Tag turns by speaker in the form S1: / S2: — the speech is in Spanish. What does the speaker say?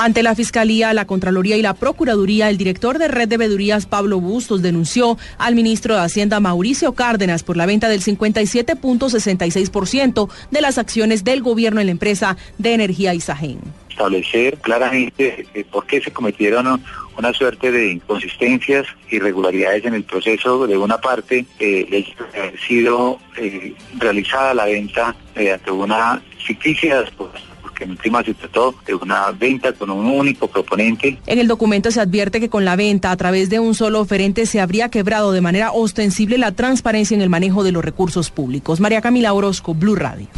S1: Ante la Fiscalía, la Contraloría y la Procuraduría, el director de Red de Vedurías, Pablo Bustos, denunció al ministro de Hacienda, Mauricio Cárdenas, por la venta del 57.66% de las acciones del gobierno en la empresa de energía Isagen.
S2: Establecer claramente eh, por qué se cometieron una suerte de inconsistencias, irregularidades en el proceso de una parte, eh, haber sido eh, realizada la venta mediante una ficticia en última se trató de una venta con un único proponente.
S1: En el documento se advierte que con la venta a través de un solo oferente se habría quebrado de manera ostensible la transparencia en el manejo de los recursos públicos. María Camila Orozco, Blue Radio.